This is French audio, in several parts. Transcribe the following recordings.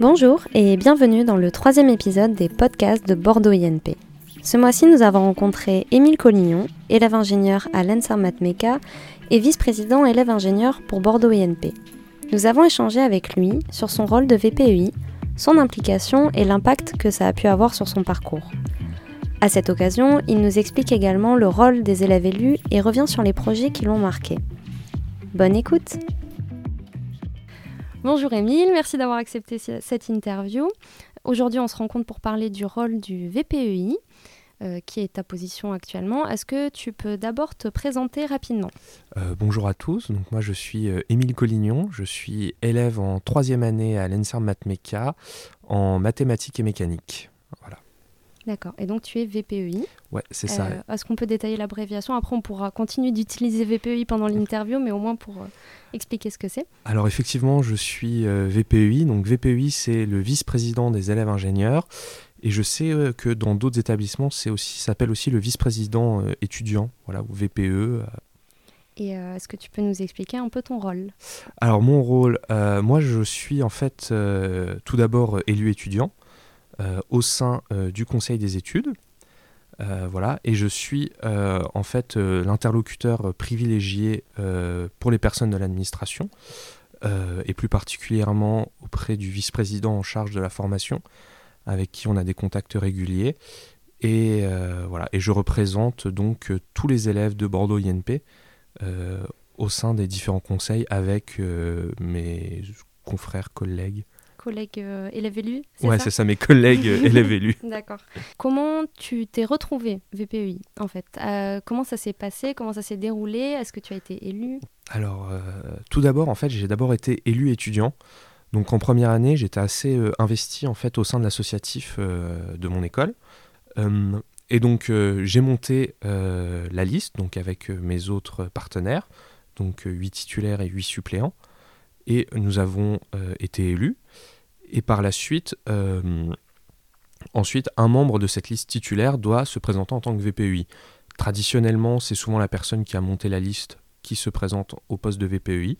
Bonjour et bienvenue dans le troisième épisode des podcasts de Bordeaux INP. Ce mois-ci, nous avons rencontré Émile Collignon, élève ingénieur à l'ENSAR Meca et vice-président élève ingénieur pour Bordeaux INP. Nous avons échangé avec lui sur son rôle de VPEI, son implication et l'impact que ça a pu avoir sur son parcours. À cette occasion, il nous explique également le rôle des élèves élus et revient sur les projets qui l'ont marqué. Bonne écoute Bonjour Émile, merci d'avoir accepté cette interview. Aujourd'hui, on se rencontre pour parler du rôle du VPEI. Euh, qui est ta position actuellement. Est-ce que tu peux d'abord te présenter rapidement? Euh, Bonjour à tous, donc moi je suis euh, Émile Collignon, je suis élève en troisième année à l'ENSER Matmeca en mathématiques et mécanique. Voilà. D'accord. Et donc tu es VPEI. Ouais, c'est ça. Est-ce qu'on peut détailler l'abréviation? Après, on pourra continuer d'utiliser VPEI pendant l'interview, mais au moins pour expliquer ce que c'est. Alors effectivement, je suis VPEI. Donc VPEI, c'est le vice-président des élèves ingénieurs. Et je sais euh, que dans d'autres établissements, c'est aussi s'appelle aussi le vice-président euh, étudiant, voilà, ou VPE. Euh. Et est-ce que tu peux nous expliquer un peu ton rôle? Alors mon rôle, moi je suis en fait tout d'abord élu étudiant au sein du conseil des études. voilà, et je suis en fait l'interlocuteur privilégié pour les personnes de l'administration, et plus particulièrement auprès du vice-président en charge de la formation, avec qui on a des contacts réguliers. Et, euh, voilà. et je représente donc euh, tous les élèves de Bordeaux INP euh, au sein des différents conseils avec mes confrères, collègues. Collègues élèves élus Ouais, c'est ça, mes collègues élèves élus. D'accord. Comment tu t'es retrouvé VPEI en fait? Comment ça s'est passé? Comment ça s'est déroulé? Est-ce que tu as été élu Alors, tout d'abord, en fait, j'ai d'abord été élu étudiant. Donc en première année, j'étais assez euh, investi en fait au sein de l'associatif euh, de mon école. Euh, et donc j'ai monté la liste donc avec mes autres partenaires, donc 8 titulaires et 8 suppléants. Et nous avons été élus. Et par la suite, ensuite, un membre de cette liste titulaire doit se présenter en tant que VPEI. Traditionnellement, c'est souvent la personne qui a monté la liste qui se présente au poste de VPEI.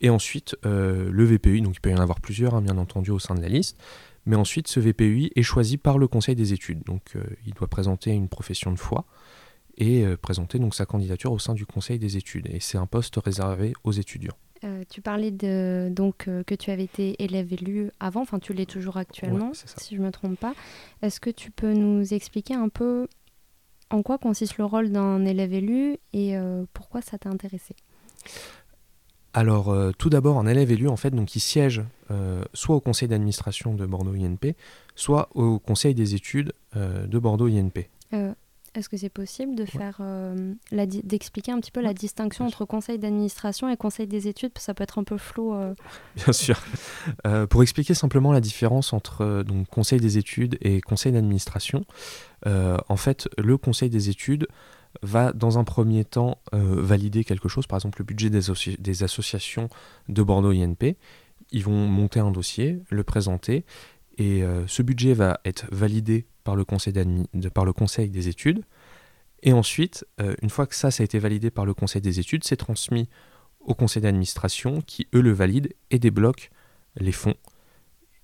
Et ensuite, euh, le VPI, donc il peut y en avoir plusieurs, hein, bien entendu, au sein de la liste. Mais ensuite, ce VPI est choisi par le conseil des études. Donc, euh, il doit présenter une profession de foi et euh, présenter donc sa candidature au sein du conseil des études. Et c'est un poste réservé aux étudiants. Tu parlais de, donc que tu avais été élève élu avant, enfin tu l'es toujours actuellement, si je ne me trompe pas. Est-ce que tu peux nous expliquer un peu en quoi consiste le rôle d'un élève élu et pourquoi ça t'a intéressé? Alors, euh, tout d'abord, un élève élu, en fait, donc il siège euh, soit au conseil d'administration de Bordeaux INP, soit au conseil des études euh, de Bordeaux INP. Est-ce que c'est possible de faire, d'expliquer un petit peu la distinction entre conseil d'administration et conseil des études? Ça peut être un peu flou. Bien sûr. pour expliquer simplement la différence entre donc, conseil des études et conseil d'administration, en fait, le conseil des études va dans un premier temps euh, valider quelque chose, par exemple le budget des, associations de Bordeaux INP. Ils vont monter un dossier, le présenter, et euh, ce budget va être validé par le conseil, par le conseil des études. Et ensuite, euh, une fois que ça, ça a été validé par le conseil des études, c'est transmis au conseil d'administration qui, eux, le valident et débloquent les fonds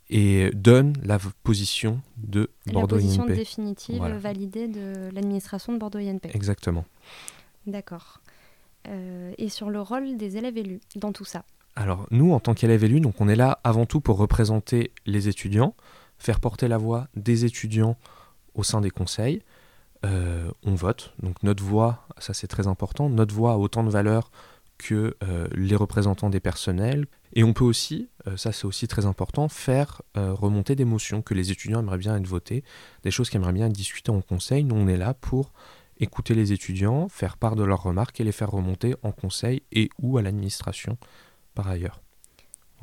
et donne la position de Bordeaux INP. La position définitive validée de l'administration de Bordeaux INP. Exactement. D'accord. Euh, et sur le rôle des élèves élus dans tout ça? Alors nous, en tant qu'élèves élus, donc on est là avant tout pour représenter les étudiants, faire porter la voix des étudiants au sein des conseils. Euh, on vote, donc notre voix, ça c'est très important, notre voix a autant de valeur que euh, les représentants des personnels. Et on peut aussi, euh, ça c'est aussi très important, faire remonter des motions que les étudiants aimeraient bien être votés, des choses qu'ils aimeraient bien être discutées en conseil. Nous on est là pour écouter les étudiants, faire part de leurs remarques et les faire remonter en conseil et ou à l'administration par ailleurs.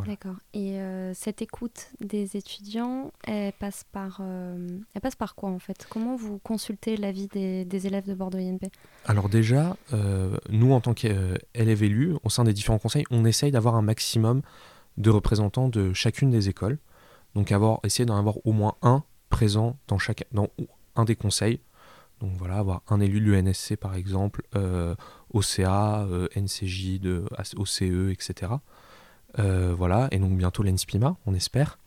D'accord. Et euh, cette écoute des étudiants, elle passe par, euh, elle passe par quoi en fait? Comment vous consultez l'avis des, des, élèves de Bordeaux INP Alors déjà, euh, nous en tant qu'élèves élus, au sein des différents conseils, on essaye d'avoir un maximum de représentants de chacune des écoles. Donc avoir, essayer d'en avoir au moins un présent dans, chaque, dans un des conseils. Donc voilà, avoir un élu de l'UNSC par exemple, OCA, NCJ, de, OCE, etc. voilà, et donc bientôt l'ENSPIMA, on espère.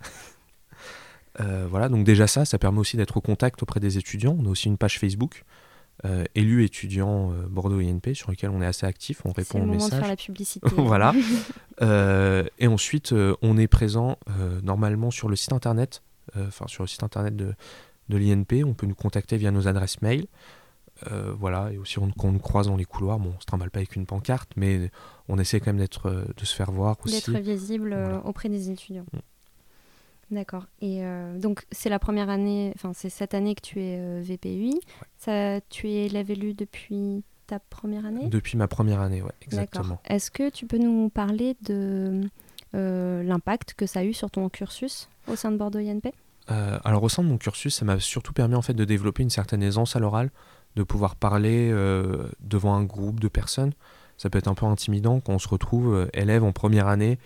voilà, donc déjà ça, ça permet aussi d'être au contact auprès des étudiants. On a aussi une page Facebook euh, élu étudiant euh, Bordeaux INP sur lequel on est assez actif, on répond aux messages. De faire la publicité. voilà. Euh, et ensuite, on est présent normalement sur le site internet, enfin sur le site internet de, de l'INP. On peut nous contacter via nos adresses mail. Voilà, et aussi on, quand on nous croise dans les couloirs, bon, on se trimballe pas avec une pancarte, mais on essaie quand même d'être, de se faire voir aussi. D'être visible auprès des étudiants. Mm. D'accord. Et euh, donc, c'est la première année, enfin, c'est cette année que tu es euh, VPUI. Ça, tu es élève élu depuis ta première année? Depuis ma première année, oui, exactement. Est-ce que tu peux nous parler de euh, l'impact que ça a eu sur ton cursus au sein de Bordeaux INP Alors, au sein de mon cursus, ça m'a surtout permis en fait de développer une certaine aisance à l'oral, de pouvoir parler devant un groupe de personnes. Ça peut être un peu intimidant quand on se retrouve élève en première année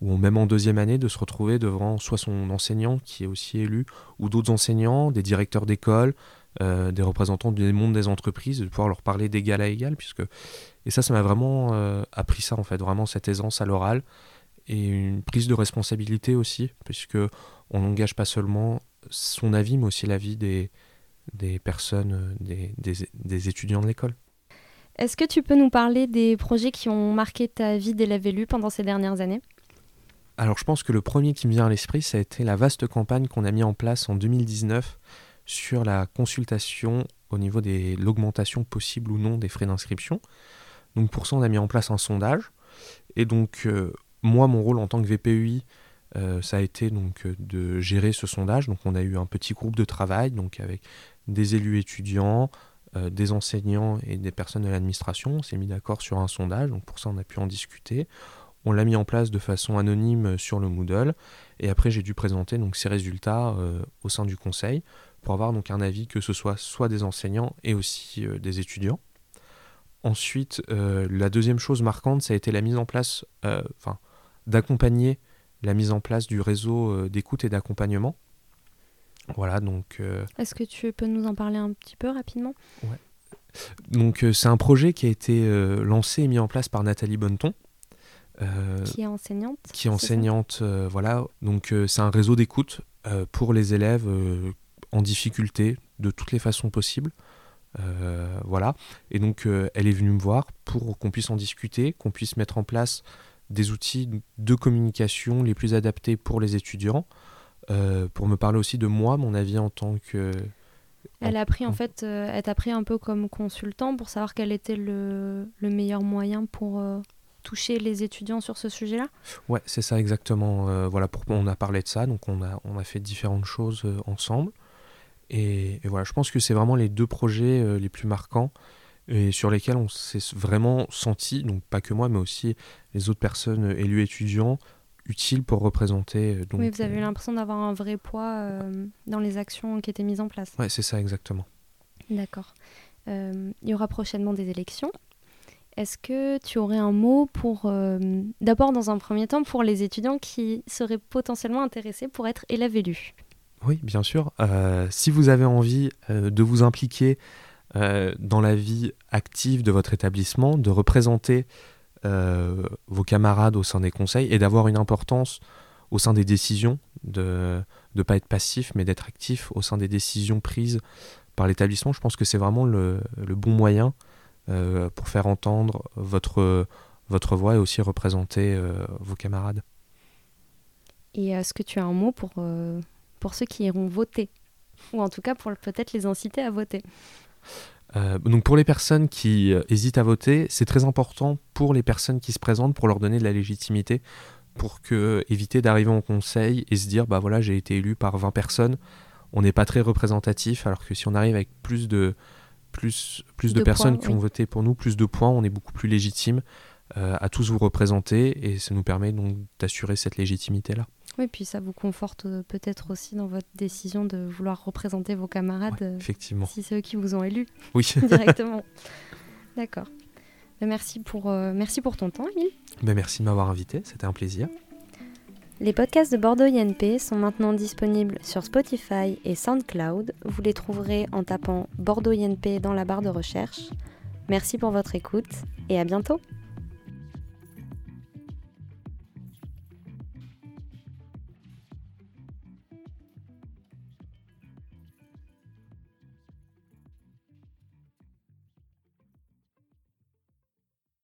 ou même en deuxième année, de se retrouver devant soit son enseignant qui est aussi élu, ou d'autres enseignants, des directeurs d'école, euh, des représentants du monde des entreprises, de pouvoir leur parler d'égal à égal, puisque et ça, ça m'a vraiment euh, appris ça en fait, vraiment cette aisance à l'oral et une prise de responsabilité aussi, puisque on n'engage pas seulement son avis, mais aussi l'avis des, des personnes, des, des, des étudiants de l'école. Est-ce que tu peux nous parler des projets qui ont marqué ta vie d'élève élu pendant ces dernières années? Alors je pense que le premier qui me vient à l'esprit, ça a été la vaste campagne qu'on a mis en place en 2019 sur la consultation au niveau de l'augmentation possible ou non des frais d'inscription. Donc pour ça, on a mis en place un sondage. Et donc euh, moi, mon rôle en tant que VPUI, euh, ça a été donc euh, de gérer ce sondage. Donc on a eu un petit groupe de travail, donc avec des élus étudiants, des enseignants et des personnes de l'administration. On s'est mis d'accord sur un sondage. Donc pour ça, on a pu en discuter. On l'a mis en place de façon anonyme sur le Moodle. Et après, j'ai dû présenter donc, ces résultats euh, au sein du conseil pour avoir un avis que ce soit soit des enseignants et aussi euh, des étudiants. Ensuite, euh, la deuxième chose marquante, ça a été la mise en place, enfin, d'accompagner la mise en place du réseau d'écoute et d'accompagnement. Voilà, donc. Est-ce que tu peux nous en parler un petit peu rapidement? Ouais. Donc, c'est un projet qui a été lancé et mis en place par Nathalie Bonneton, euh, qui est enseignante Qui est enseignante, euh, voilà. Donc euh, c'est un réseau d'écoute pour les élèves en difficulté de toutes les façons possibles. voilà. Et donc elle est venue me voir pour qu'on puisse en discuter, qu'on puisse mettre en place des outils de communication les plus adaptés pour les étudiants, pour me parler aussi de moi, mon avis en tant que... Elle a pris en fait, elle t'a pris un peu comme consultant pour savoir quel était le, le meilleur moyen pour toucher les étudiants sur ce sujet-là? Ouais, c'est ça exactement. Euh, voilà, pour, on a parlé de ça, donc on a, on a fait différentes choses euh, ensemble. Et, voilà, je pense que c'est vraiment les deux projets euh, les plus marquants et sur lesquels on s'est vraiment senti, donc pas que moi, mais aussi les autres personnes élus étudiants, utiles pour représenter. Donc, oui, vous avez eu l'impression d'avoir un vrai poids dans les actions qui étaient mises en place. Ouais, c'est ça exactement. D'accord. il y aura prochainement des élections. Est-ce que tu aurais un mot pour, euh, d'abord dans un premier temps, pour les étudiants qui seraient potentiellement intéressés pour être élèves élus? Oui, bien sûr. Euh, si vous avez envie euh, de vous impliquer dans la vie active de votre établissement, de représenter vos camarades au sein des conseils et d'avoir une importance au sein des décisions, de ne pas être passif, mais d'être actif au sein des décisions prises par l'établissement, je pense que c'est vraiment le, le bon moyen euh, pour faire entendre votre, votre voix et aussi représenter euh, vos camarades. Et est-ce que tu as un mot pour, euh, pour ceux qui iront voter? Ou en tout cas pour peut-être les inciter à voter? Donc pour les personnes qui hésitent à voter, c'est très important pour les personnes qui se présentent pour leur donner de la légitimité, pour que, éviter d'arriver en conseil et se dire bah voilà j'ai été élu par 20 personnes, on n'est pas très représentatif, alors que si on arrive avec plus de, plus, plus de, personnes qui ont voté pour nous, plus de points, on est beaucoup plus légitime euh, à tous vous représenter et ça nous permet donc d'assurer cette légitimité-là. Oui, puis ça vous conforte euh, peut-être aussi dans votre décision de vouloir représenter vos camarades. Euh, effectivement. Si c'est eux qui vous ont élu. Oui. directement. D'accord. Ben, merci, pour, merci pour ton temps, Emile. Ben merci de m'avoir invité, c'était un plaisir. Les podcasts de Bordeaux INP sont maintenant disponibles sur Spotify et SoundCloud. Vous les trouverez en tapant Bordeaux INP dans la barre de recherche. Merci pour votre écoute et à bientôt